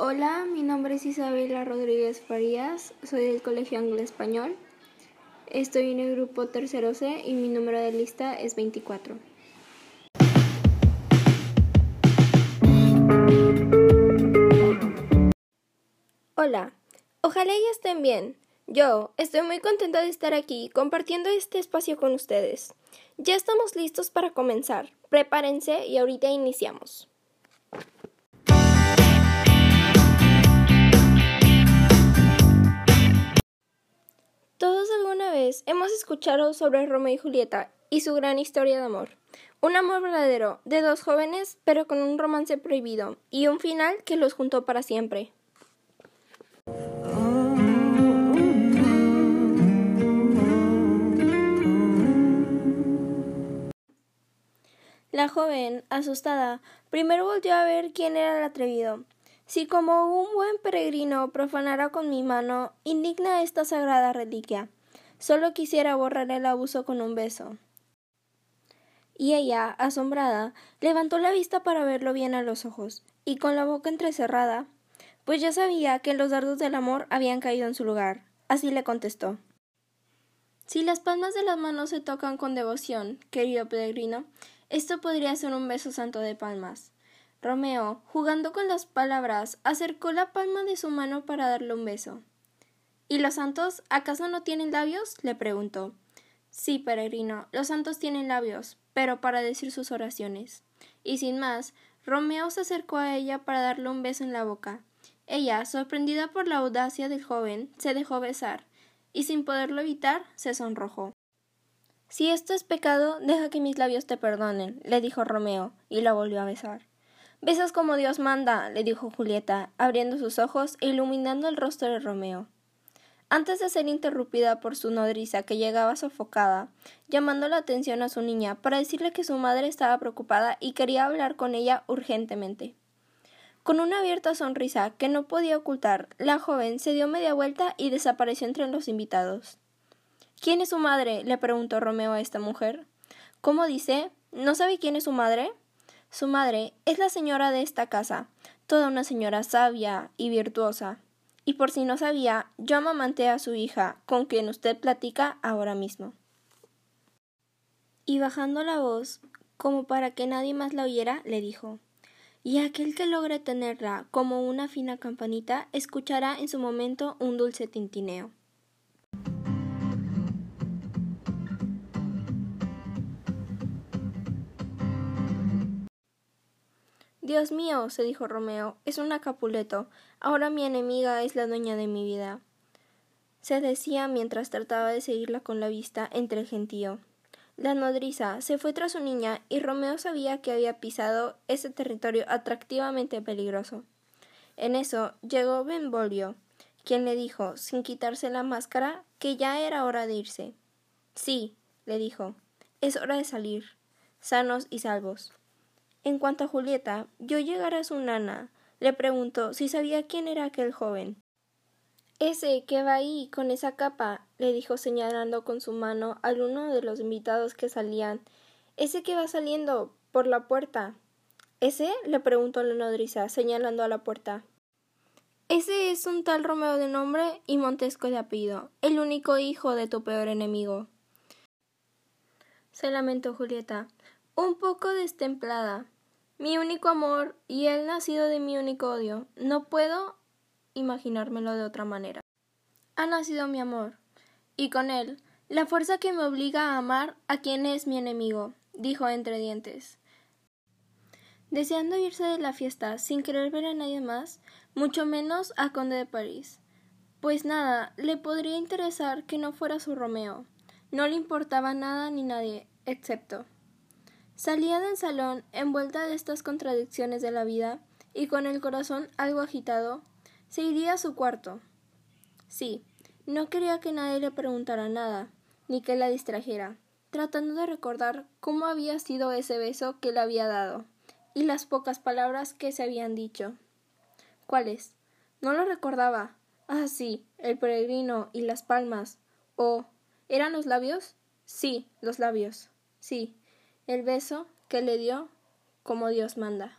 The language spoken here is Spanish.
Hola, mi nombre es Isabela Rodríguez Farías, soy del Colegio Anglo Español. Estoy en el grupo tercero C y mi número de lista es 24. Hola, ojalá ya estén bien. Yo estoy muy contenta de estar aquí compartiendo este espacio con ustedes. Ya estamos listos para comenzar. Prepárense y ahorita iniciamos. Hemos escuchado sobre Romeo y Julieta y su gran historia de amor. Un amor verdadero de dos jóvenes, pero con un romance prohibido y un final que los juntó para siempre. La joven, asustada, primero volvió a ver quién era el atrevido, si como un buen peregrino profanara con mi mano indigna esta sagrada reliquia, solo quisiera borrar el abuso con un beso. Y ella, asombrada, levantó la vista para verlo bien a los ojos, y con la boca entrecerrada, pues ya sabía que los dardos del amor habían caído en su lugar. Así le contestó. Si las palmas de las manos se tocan con devoción, querido peregrino, esto podría ser un beso santo de palmas. Romeo, jugando con las palabras, acercó la palma de su mano para darle un beso. ¿Y los santos acaso no tienen labios? le preguntó. Sí, peregrino, los santos tienen labios, pero para decir sus oraciones. Y sin más, Romeo se acercó a ella para darle un beso en la boca. Ella, sorprendida por la audacia del joven, se dejó besar, y sin poderlo evitar, se sonrojó. Si esto es pecado, deja que mis labios te perdonen, le dijo Romeo, y la volvió a besar. Besas como Dios manda, le dijo Julieta, abriendo sus ojos e iluminando el rostro de Romeo. Antes de ser interrumpida por su nodriza que llegaba sofocada, llamando la atención a su niña para decirle que su madre estaba preocupada y quería hablar con ella urgentemente. Con una abierta sonrisa que no podía ocultar, la joven se dio media vuelta y desapareció entre los invitados. ¿Quién es su madre? le preguntó Romeo a esta mujer. ¿Cómo dice? ¿No sabe quién es su madre? Su madre es la señora de esta casa, toda una señora sabia y virtuosa. Y por si no sabía, yo amamanté a su hija, con quien usted platica ahora mismo. Y bajando la voz, como para que nadie más la oyera, le dijo Y aquel que logre tenerla como una fina campanita escuchará en su momento un dulce tintineo. Dios mío, se dijo Romeo, es una Capuleto. Ahora mi enemiga es la dueña de mi vida. Se decía mientras trataba de seguirla con la vista entre el gentío. La nodriza se fue tras su niña y Romeo sabía que había pisado ese territorio atractivamente peligroso. En eso llegó Benvolio, quien le dijo, sin quitarse la máscara, que ya era hora de irse. Sí, le dijo, es hora de salir, sanos y salvos. En cuanto a Julieta, yo llegara a su nana, le preguntó si sabía quién era aquel joven. Ese que va ahí con esa capa, le dijo señalando con su mano al uno de los invitados que salían. Ese que va saliendo por la puerta. ¿Ese? le preguntó la nodriza, señalando a la puerta. Ese es un tal Romeo de nombre y Montesco de apellido, el único hijo de tu peor enemigo. Se lamentó Julieta un poco destemplada. Mi único amor y él nacido de mi único odio. No puedo imaginármelo de otra manera. Ha nacido mi amor, y con él la fuerza que me obliga a amar a quien es mi enemigo, dijo entre dientes. Deseando irse de la fiesta sin querer ver a nadie más, mucho menos a Conde de París. Pues nada, le podría interesar que no fuera su Romeo. No le importaba nada ni nadie, excepto Salía del salón envuelta de estas contradicciones de la vida y con el corazón algo agitado, se iría a su cuarto. Sí, no quería que nadie le preguntara nada, ni que la distrajera, tratando de recordar cómo había sido ese beso que le había dado, y las pocas palabras que se habían dicho. ¿Cuáles? No lo recordaba. Ah, sí, el peregrino y las palmas. ¿O eran los labios? Sí, los labios. Sí, el beso que le dio como Dios manda.